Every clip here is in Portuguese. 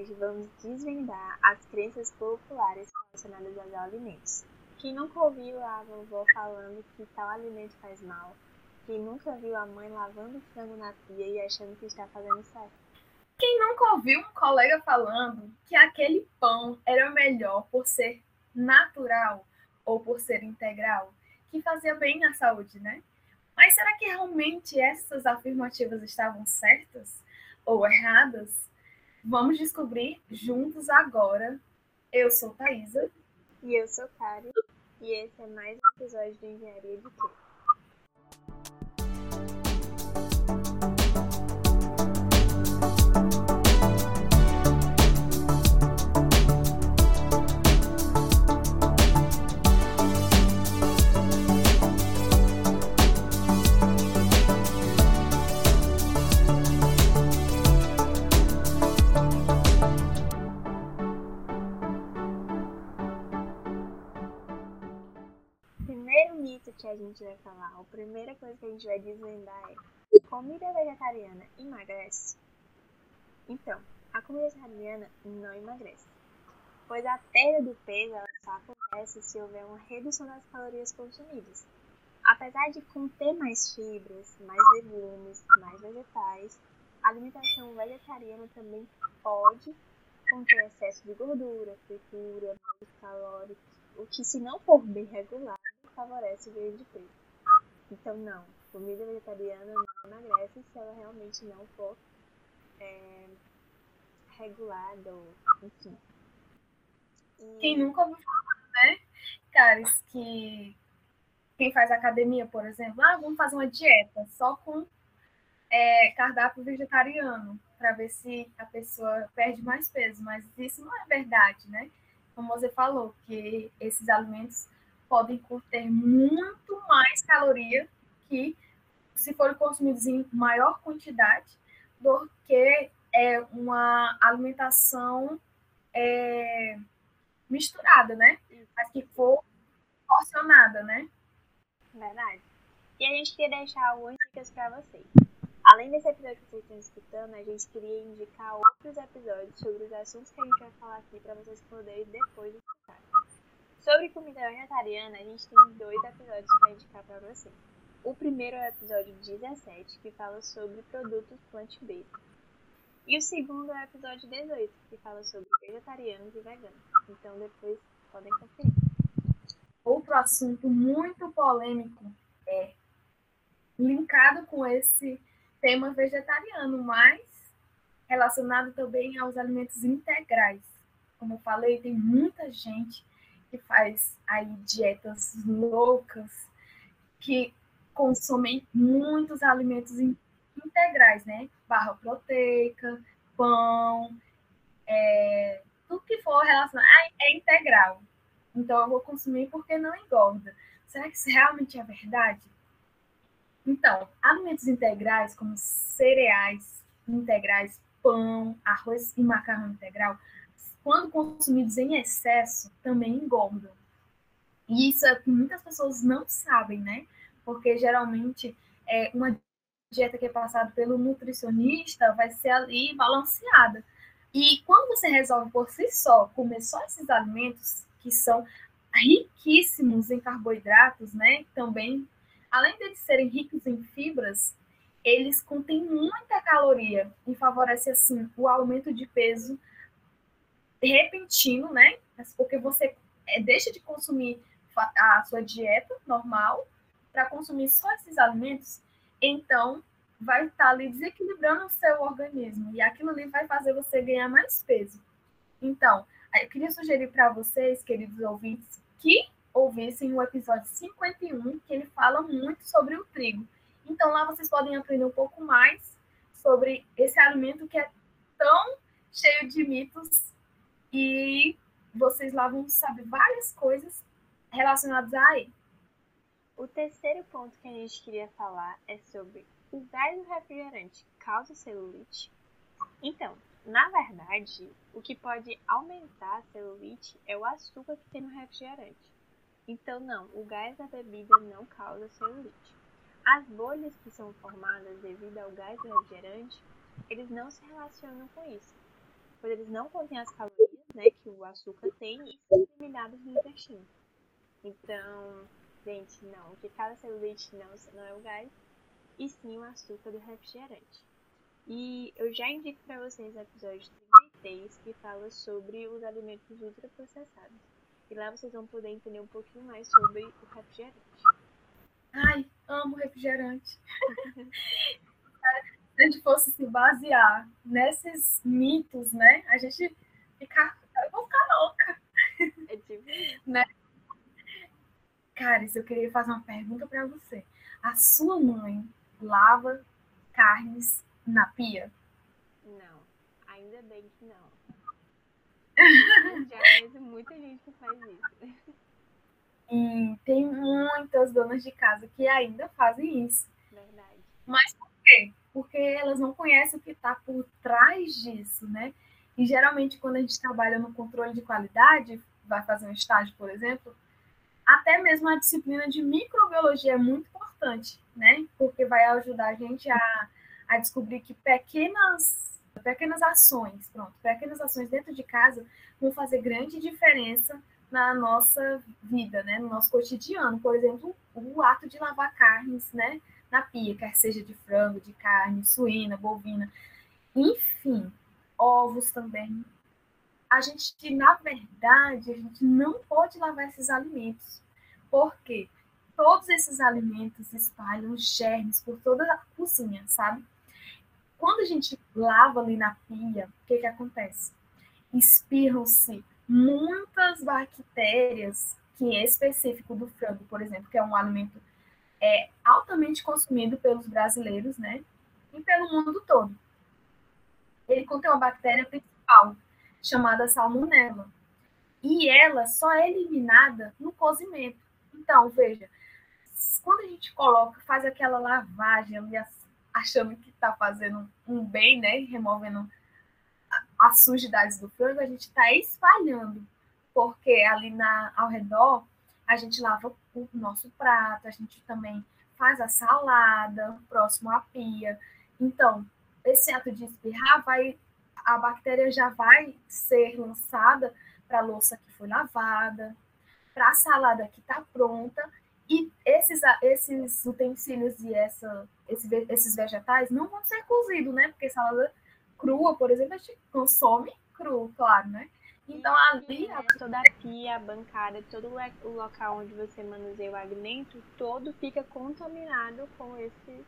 hoje vamos desvendar as crenças populares relacionadas aos alimentos. Quem nunca ouviu a vovó falando que tal alimento faz mal? Quem nunca viu a mãe lavando frango na pia e achando que está fazendo certo? Quem nunca ouviu um colega falando que aquele pão era melhor por ser natural ou por ser integral, que fazia bem à saúde, né? Mas será que realmente essas afirmativas estavam certas ou erradas? Vamos descobrir juntos agora. Eu sou Thaisa. E eu sou Kari. E esse é mais um episódio do Engenharia de Quê? Gente vai desvendar é comida vegetariana emagrece? Então, a comida vegetariana não emagrece, pois a perda do peso ela só acontece se houver uma redução das calorias consumidas. Apesar de conter mais fibras, mais legumes, mais vegetais, a alimentação vegetariana também pode conter excesso de gordura, fritura, calóricos, o que se não for bem regulado favorece o ganho de peso. Então, não, comida vegetariana não emagrece se ela realmente não for é, regulada, enfim. E... Quem nunca ouviu falar, né, caras, que quem faz academia, por exemplo, ah, vamos fazer uma dieta só com é, cardápio vegetariano para ver se a pessoa perde mais peso, mas isso não é verdade, né? Como você falou, que esses alimentos podem conter muito mais caloria que se forem consumidos em maior quantidade do que é, uma alimentação é, misturada, né? Mas que for porcionada, né? Verdade. E a gente queria deixar algumas dicas para vocês. Além desse episódio que vocês estão escutando, a gente queria indicar outros episódios sobre os assuntos que a gente vai falar aqui para vocês poderem depois escutar. Sobre comida vegetariana, a gente tem dois episódios para indicar para você. O primeiro é o episódio 17, que fala sobre produtos plant-based. E o segundo é o episódio 18, que fala sobre vegetarianos e veganos. Então depois podem conferir. Outro assunto muito polêmico é linkado com esse tema vegetariano, mas relacionado também aos alimentos integrais. Como eu falei, tem muita gente que faz aí dietas loucas, que consomem muitos alimentos integrais, né? Barra proteica, pão, é, tudo que for relacionado é integral. Então eu vou consumir porque não engorda. Será que isso realmente é verdade? Então, alimentos integrais como cereais integrais, pão, arroz e macarrão integral quando consumidos em excesso, também engordam. E isso é que muitas pessoas não sabem, né? Porque geralmente é uma dieta que é passada pelo nutricionista vai ser ali balanceada. E quando você resolve por si só comer só esses alimentos que são riquíssimos em carboidratos, né? Também, além de serem ricos em fibras, eles contêm muita caloria e favorece assim o aumento de peso repentino, né? Porque você é, deixa de consumir a sua dieta normal para consumir só esses alimentos, então vai estar tá ali desequilibrando o seu organismo e aquilo ali vai fazer você ganhar mais peso. Então, eu queria sugerir para vocês, queridos ouvintes, que ouvissem o episódio 51, que ele fala muito sobre o trigo. Então, lá vocês podem aprender um pouco mais sobre esse alimento que é tão cheio de mitos e vocês lá vão saber várias coisas relacionadas a ele. O terceiro ponto que a gente queria falar é sobre o gás do refrigerante causa celulite? Então, na verdade, o que pode aumentar a celulite é o açúcar que tem no refrigerante. Então, não, o gás da bebida não causa celulite. As bolhas que são formadas devido ao gás do refrigerante, eles não se relacionam com isso. pois eles não contêm as calorias né, que o açúcar tem e são eliminados no intestino. Então, gente, não, o que causa celulite não, não é o gás, e sim o açúcar do refrigerante. E eu já indico para vocês o episódio 33, que fala sobre os alimentos ultraprocessados. E lá vocês vão poder entender um pouquinho mais sobre o refrigerante. Ai, amo refrigerante. Se a gente fosse se basear nesses mitos, né? A gente ficar. Eu vou ficar louca. É tipo né? Caris, eu queria fazer uma pergunta para você. A sua mãe lava carnes na pia? Não, ainda bem que não. Eu já conheço muita gente que faz isso. E tem muitas donas de casa que ainda fazem isso. Verdade. Mas por quê? Porque elas não conhecem o que está por trás disso, né? E geralmente, quando a gente trabalha no controle de qualidade, vai fazer um estágio, por exemplo, até mesmo a disciplina de microbiologia é muito importante, né? Porque vai ajudar a gente a, a descobrir que pequenas, pequenas ações, pronto, pequenas ações dentro de casa vão fazer grande diferença na nossa vida, né? No nosso cotidiano. Por exemplo, o ato de lavar carnes, né? Na pia, quer seja de frango, de carne, suína, bovina, enfim, ovos também. A gente, na verdade, a gente não pode lavar esses alimentos. Porque todos esses alimentos espalham germes por toda a cozinha, sabe? Quando a gente lava ali na pia, o que, que acontece? Espirram-se muitas bactérias que é específico do frango, por exemplo, que é um alimento é, altamente consumido pelos brasileiros, né? E pelo mundo todo. Ele contém uma bactéria principal, chamada salmonella. E ela só é eliminada no cozimento. Então, veja, quando a gente coloca, faz aquela lavagem achando que está fazendo um bem, né? Removendo as sujidades do frango, a gente está espalhando. Porque ali na, ao redor, a gente lava o nosso prato, a gente também faz a salada próximo à pia. Então, esse ato de espirrar vai a bactéria já vai ser lançada para a louça que foi lavada, para a salada que está pronta, e esses, esses utensílios e essa, esses, esses vegetais não vão ser cozidos, né? Porque salada crua, por exemplo, a gente consome cru, claro, né? Então ali. A... Toda a pia, a bancada, todo o local onde você manuseia o alimento, todo fica contaminado com esse.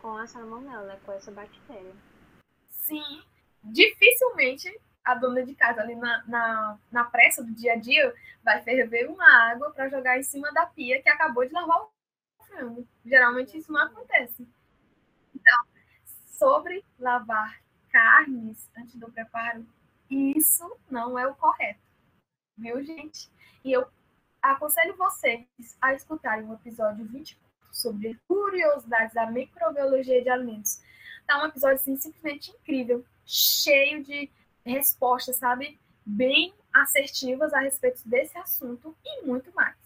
com a salmonella, com essa bactéria. Sim. Dificilmente a dona de casa ali na, na, na pressa do dia a dia vai ferver uma água para jogar em cima da pia que acabou de lavar o frango. Geralmente isso não acontece. Então, sobre lavar carnes antes do preparo, isso não é o correto. Viu, gente? E eu aconselho vocês a escutarem o episódio 24 sobre curiosidades da microbiologia de alimentos. Tá um episódio assim, simplesmente incrível, cheio de respostas, sabe? Bem assertivas a respeito desse assunto e muito mais.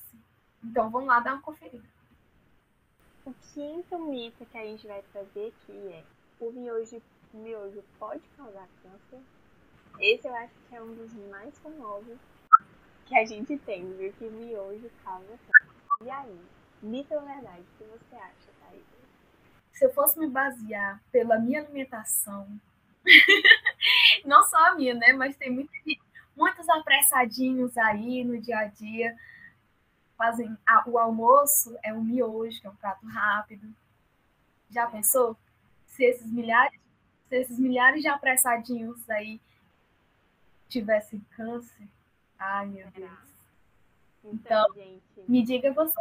Então vamos lá dar uma conferida. O quinto mito que a gente vai trazer aqui é o miojo, o miojo pode causar câncer? Esse eu acho que é um dos mais famosos que a gente tem, viu? Que miojo causa câncer. E aí? Mito ou verdade? O que você acha, Thaís? Se eu fosse me basear pela minha alimentação, não só a minha, né? Mas tem muitos, muitos apressadinhos aí no dia a dia. Fazem a, o almoço é um miojo, que é um prato rápido. Já pensou? Se esses milhares, se esses milhares de apressadinhos aí tivessem câncer? Ai, meu Deus. Então, então gente, me diga você.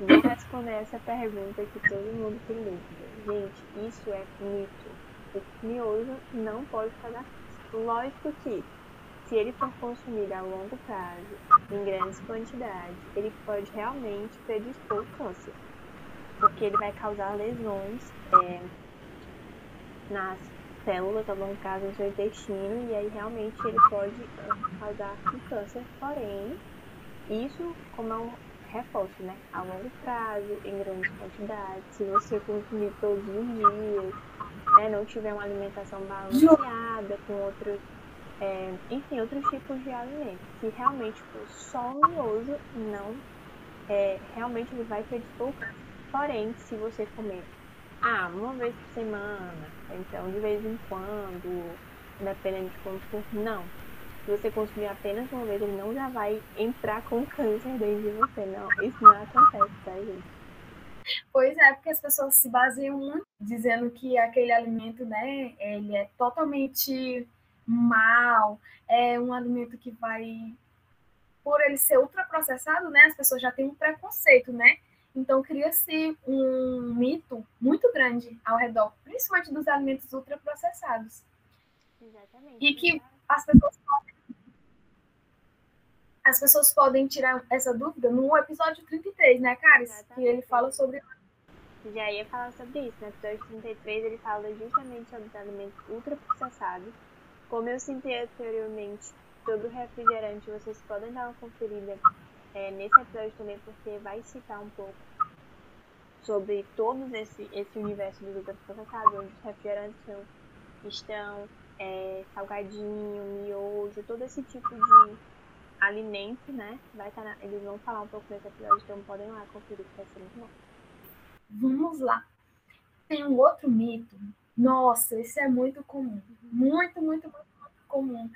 Vou responder essa pergunta que todo mundo tem dúvida. Gente, isso é mito o miojo não pode câncer. Lógico que, se ele for consumido a longo prazo, em grandes quantidades, ele pode realmente predispor o câncer, porque ele vai causar lesões é, nas células a longo prazo no seu intestino, e aí realmente ele pode é, causar um câncer. Porém, isso, como é um reforço, né? A longo prazo, em grandes quantidades, se você consumir todos os dias, né, não tiver uma alimentação balanceada com outros é, enfim, outros tipos de alimento, que realmente for só o miojo não é, realmente ele vai câncer. Porém, se você comer ah, uma vez por semana, então de vez em quando, dependendo de como for, não. Se você consumir apenas uma vez, ele não já vai entrar com câncer dentro de você, não. Isso não acontece, tá, gente? Pois é, porque as pessoas se baseiam muito dizendo que aquele alimento, né, ele é totalmente mal, é um alimento que vai, por ele ser ultraprocessado, né, as pessoas já têm um preconceito, né? Então cria-se um mito muito grande ao redor, principalmente dos alimentos ultraprocessados. Exatamente. E que as pessoas podem as pessoas podem tirar essa dúvida no episódio 33, né, Caris? Exatamente. Que ele fala sobre. Já ia falar sobre isso. No episódio 33, ele fala justamente sobre os alimentos ultraprocessados. Como eu citei anteriormente, todo refrigerante, vocês podem dar uma conferida é, nesse episódio também, porque vai citar um pouco sobre todo esse, esse universo dos ultraprocessados, onde os refrigerantes são, estão, é, salgadinho, miojo, todo esse tipo de alimento, né? Vai estar tá eles vão falar um pouco nesse episódio, então podem lá conferir que vai ser muito bom. Vamos lá. Tem um outro mito. Nossa, esse é muito comum. Muito, muito, muito, muito comum.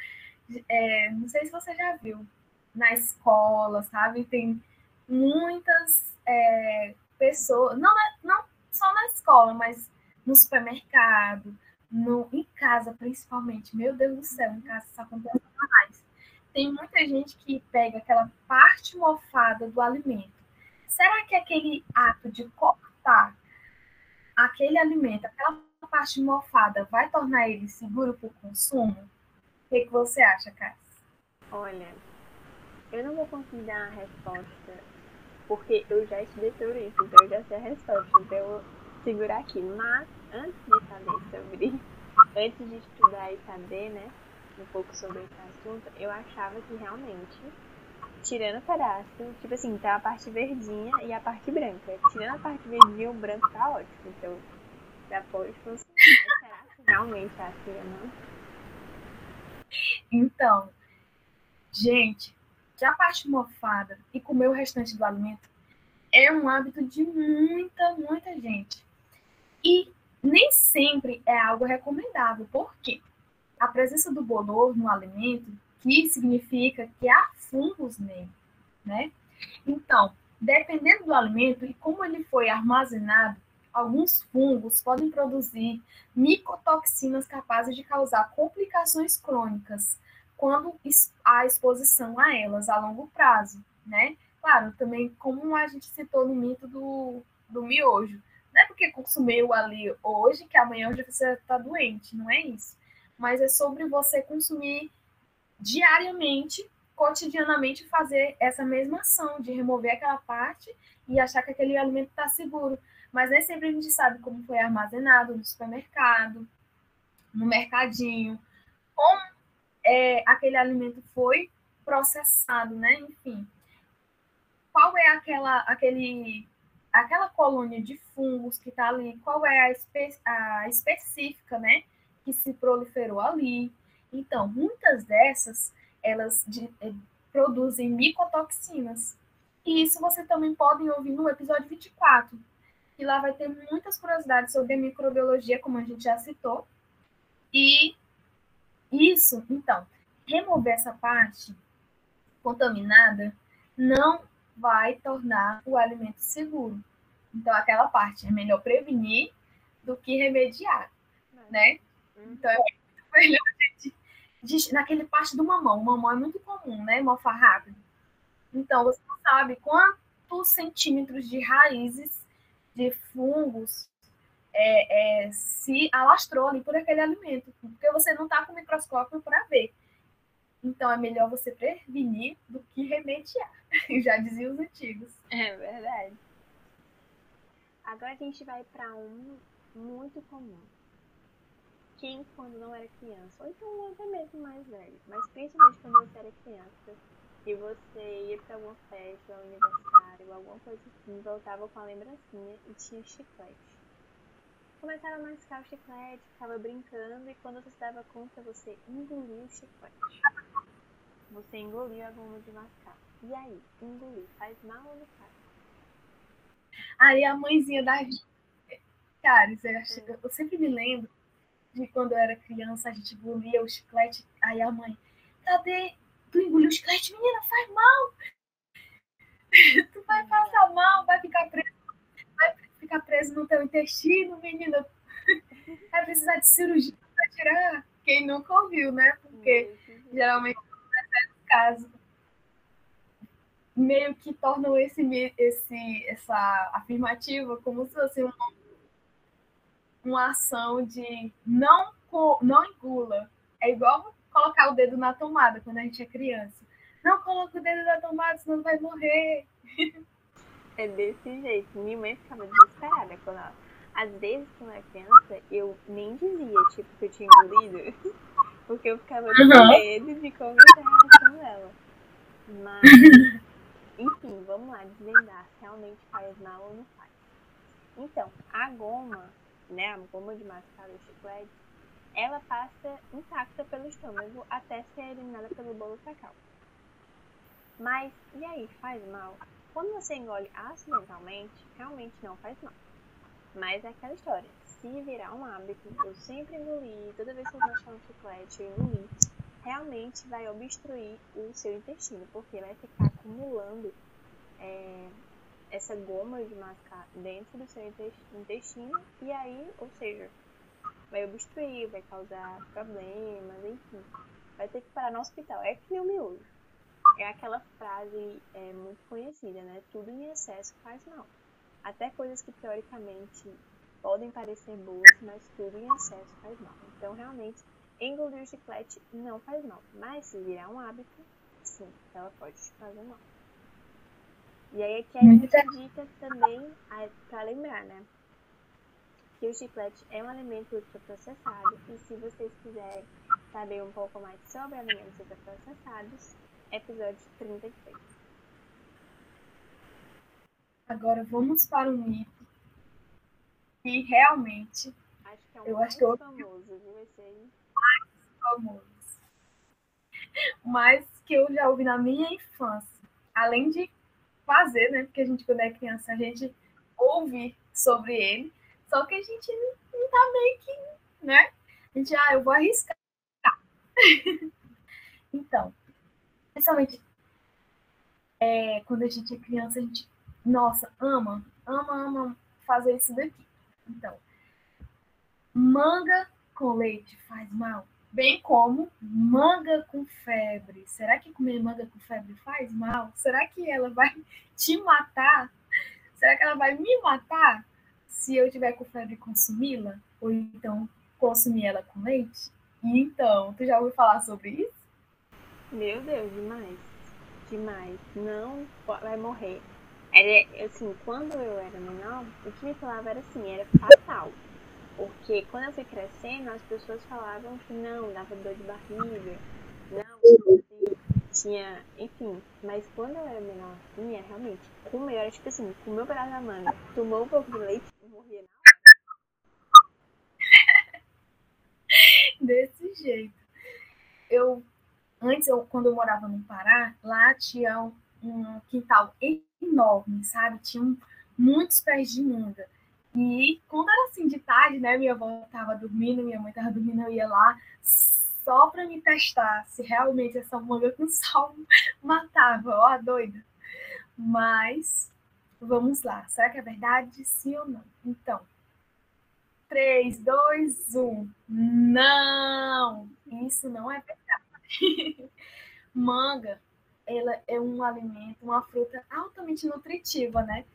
É, não sei se você já viu. Na escola, sabe? Tem muitas é, pessoas, não, não só na escola, mas no supermercado, no, em casa principalmente. Meu Deus do céu, em casa isso acontece mais tem muita gente que pega aquela parte mofada do alimento. Será que aquele ato de cortar aquele alimento, aquela parte mofada, vai tornar ele seguro para o consumo? O que, que você acha, Cass? Olha, eu não vou conseguir dar a resposta, porque eu já estudei sobre isso, então eu já sei a resposta. Então eu vou segurar aqui. Mas, antes de saber sobre. Antes de estudar e saber, né? um pouco sobre esse assunto, eu achava que realmente, tirando o pedaço, tipo assim, tá a parte verdinha e a parte branca. Tirando a parte verdinha, o branco tá ótimo. Então, já pode funcionar. Será que realmente assim, não? Então, gente, que a parte mofada e comer o restante do alimento é um hábito de muita, muita gente. E nem sempre é algo recomendável. Por quê? a presença do bolor no alimento, que significa que há fungos nele, né? Então, dependendo do alimento e como ele foi armazenado, alguns fungos podem produzir micotoxinas capazes de causar complicações crônicas quando há exposição a elas a longo prazo, né? Claro, também como a gente citou no mito do, do miojo, não é porque consumiu ali hoje que amanhã você está doente, não é isso mas é sobre você consumir diariamente, cotidianamente, fazer essa mesma ação de remover aquela parte e achar que aquele alimento está seguro. Mas nem sempre a gente sabe como foi armazenado no supermercado, no mercadinho, como é, aquele alimento foi processado, né? Enfim, qual é aquela, aquele, aquela colônia de fungos que está ali? Qual é a, espe a específica, né? que se proliferou ali. Então, muitas dessas, elas de, é, produzem micotoxinas. E isso você também pode ouvir no episódio 24, que lá vai ter muitas curiosidades sobre a microbiologia, como a gente já citou. E isso, então, remover essa parte contaminada não vai tornar o alimento seguro. Então, aquela parte é melhor prevenir do que remediar, né? Então é muito melhor naquele parte do mamão. O mamão é muito comum, né? Mofar rápido. Então, você não sabe quantos centímetros de raízes de fungos é, é, se alastrou ali por aquele alimento, porque você não está com o microscópio para ver. Então é melhor você prevenir do que remediar, já diziam os antigos. É verdade. Agora a gente vai para um muito comum, quem quando não era criança, ou então até mesmo mais velho, mas principalmente quando você era criança e você ia para alguma festa, um aniversário, alguma coisa assim, voltava com a lembrancinha e tinha chiclete. começaram a mascar o chiclete, ficava brincando, e quando você se dava conta, você engoliu o chiclete. Você engoliu a goma de mascar. E aí, engolir, faz mal ou não faz? Aí a mãezinha da Cara, eu, eu sempre me lembro de quando eu era criança, a gente engolia o chiclete, aí a mãe, cadê? Tu engoliu o chiclete, menina, faz mal! tu vai passar mal, vai ficar preso, vai ficar preso no teu intestino, menina. Vai precisar de cirurgia para tirar. Quem nunca ouviu, né? Porque geralmente é caso meio que tornam esse, esse, essa afirmativa como se fosse uma, uma ação de não, não engula. É igual colocar o dedo na tomada quando a gente é criança. Não coloca o dedo na tomada, senão vai morrer. É desse jeito. Minha mãe ficava desesperada quando ela... Às vezes, quando eu era criança, eu nem dizia, tipo, que eu tinha engolido. Porque eu ficava com uhum. medo de como a reação dela. Mas, enfim, vamos lá, desvendar se realmente faz mal ou não faz. Então, a goma, né, a goma de mascar o chiclete, ela passa intacta pelo estômago até ser eliminada pelo bolo fecal. Mas, e aí, faz mal? Quando você engole acidentalmente, realmente não faz mal. Mas é aquela história. Se virar um hábito, eu sempre engoli, toda vez que eu mexer um chiclete, eu engoli, realmente vai obstruir o seu intestino, porque vai ficar acumulando é, essa goma de mascar dentro do seu intestino, e aí, ou seja, vai obstruir, vai causar problemas, enfim. Vai ter que parar no hospital. É que nem o. É aquela frase é, muito conhecida, né? Tudo em excesso faz mal. Até coisas que teoricamente podem parecer boas, mas tudo em excesso faz mal. Então, realmente, engolir chiclete não faz mal. Mas se virar um hábito, sim, ela pode te fazer mal. E aí aqui a gente dica também para lembrar, né? Que o chiclete é um alimento ultraprocessado e se vocês quiserem saber um pouco mais sobre alimentos ultraprocessados, episódio 33. Agora vamos para um mito que realmente acho que é um eu acho que eu... famoso, viu? Esse aí. Mais famoso. Mas que eu já ouvi na minha infância. Além de fazer, né? Porque a gente, quando é criança, a gente ouve sobre ele. Só que a gente não tá meio que, né? A gente, ah, eu vou arriscar. então, principalmente é, quando a gente é criança, a gente, nossa, ama, ama, ama fazer isso daqui. Então, manga com leite faz mal, bem como manga com febre. Será que comer manga com febre faz mal? Será que ela vai te matar? Será que ela vai me matar se eu tiver com febre consumi-la? Ou então consumir ela com leite? Então, tu já ouviu falar sobre isso? Meu Deus, demais demais, não vai morrer. Era assim, quando eu era menor, o que me falava era assim, era fatal. Porque quando eu fui crescendo, as pessoas falavam que não, dava dor de barriga, não, tinha, enfim. Mas quando eu era menor, era realmente, comer, era tipo assim, comeu o pedaço da manga, tomou um pouco de leite e morria na hora. Desse jeito. Eu Antes, eu, quando eu morava no Pará, lá tinha um, um quintal enorme, sabe? Tinha muitos pés de manga. E quando era assim de tarde, né? Minha avó estava dormindo, minha mãe estava dormindo, eu ia lá só para me testar se realmente essa manga com sal matava. Ó, a doida. Mas vamos lá. Será que é verdade? Sim ou não? Então, 3, 2, 1. Não! Isso não é verdade. Manga, ela é um alimento, uma fruta altamente nutritiva, né?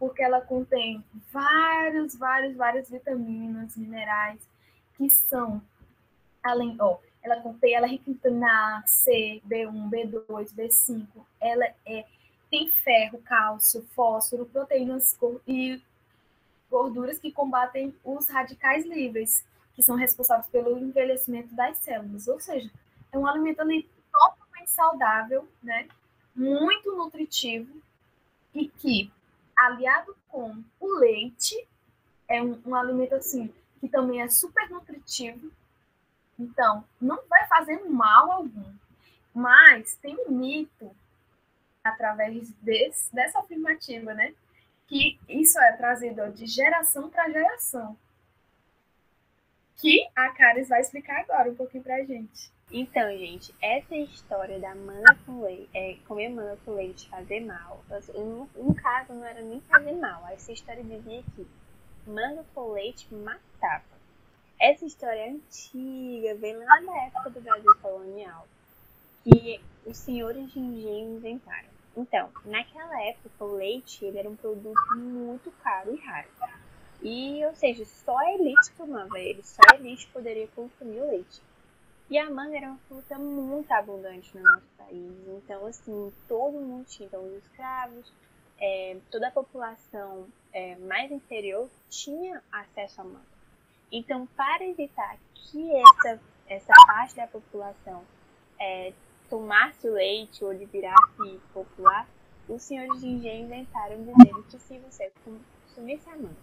Porque ela contém vários, vários, várias vitaminas, minerais que são além, ó, ela contém, ela é rica em vitamina A, C, B1, B2, B5. Ela é tem ferro, cálcio, fósforo, proteínas e gorduras que combatem os radicais livres, que são responsáveis pelo envelhecimento das células. Ou seja, é um alimento ali totalmente saudável, né? Muito nutritivo e que, aliado com o leite, é um, um alimento assim que também é super nutritivo. Então, não vai fazer mal algum. Mas tem um mito através desse, dessa afirmativa, né? Que isso é trazido de geração para geração. Que a Caris vai explicar agora um pouquinho pra gente. Então, gente, essa história da manga com leite, é, comer manga com leite fazer mal, no, no caso não era nem fazer mal, essa história dizia que manga com leite matava. Essa história é antiga, vem lá da época do Brasil colonial, que os senhores de engenho inventaram. Então, naquela época, o leite ele era um produto muito caro e raro. E, ou seja, só a elite tomava ele, só a elite poderia consumir o leite. E a manga era uma fruta muito abundante no nosso país. Então, assim, todo mundo tinha. Então, os escravos, é, toda a população é, mais inferior tinha acesso à manga. Então, para evitar que essa, essa parte da população é, tomasse o leite ou ele virasse popular, os senhores de engenho inventaram dizendo que se você consumisse a manga,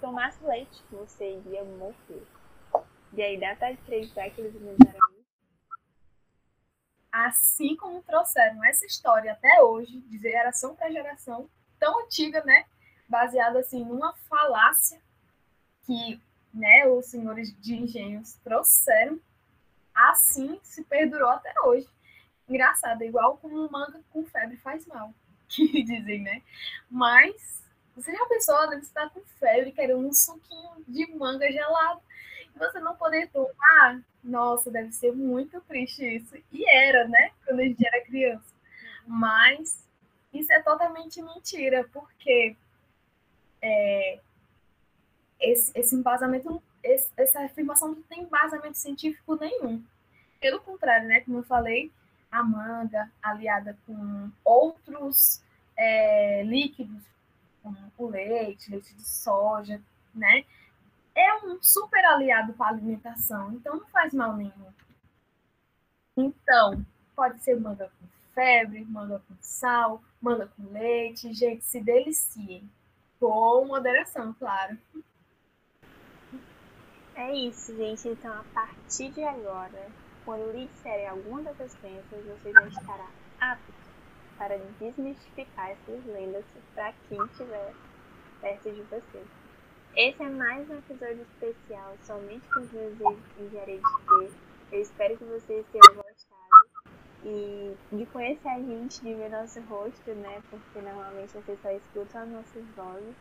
tomasse leite, você iria morrer. E aí dá pra acreditar que eles inventaram? Assim como trouxeram essa história até hoje, de geração para geração, tão antiga, né? Baseada assim numa falácia que né, os senhores de engenhos trouxeram, assim se perdurou até hoje. Engraçado, igual como manga com febre faz mal, que dizem, né? Mas você já pensou? Você tá com febre, querendo um suquinho de manga gelado você não poder tomar, nossa, deve ser muito triste isso. E era, né? Quando a gente era criança. Mas isso é totalmente mentira, porque é, esse, esse embasamento, esse, essa afirmação não tem embasamento científico nenhum. Pelo contrário, né? Como eu falei, a manga aliada com outros é, líquidos, como o leite, leite de soja, né? É um super aliado para a alimentação, então não faz mal nenhum. Então, pode ser manga com febre, manga com sal, manga com leite. Gente, se deliciem. Com moderação, claro. É isso, gente. Então, a partir de agora, quando lhe disserem alguma dessas crenças, você já estará apto para desmistificar essas lendas para quem estiver perto de você. Esse é mais um episódio especial, somente com os meus engenharia de T. Eu espero que vocês tenham gostado. E de conhecer a gente, de ver nosso rosto, né? Porque normalmente vocês só escutam as nossas vozes.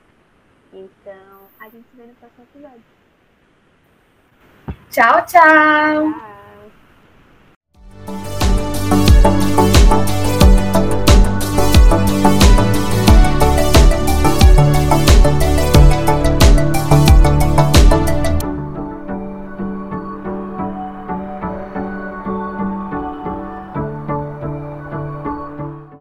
Então, a gente se vê no próximo episódio. Tchau, tchau! Tchau!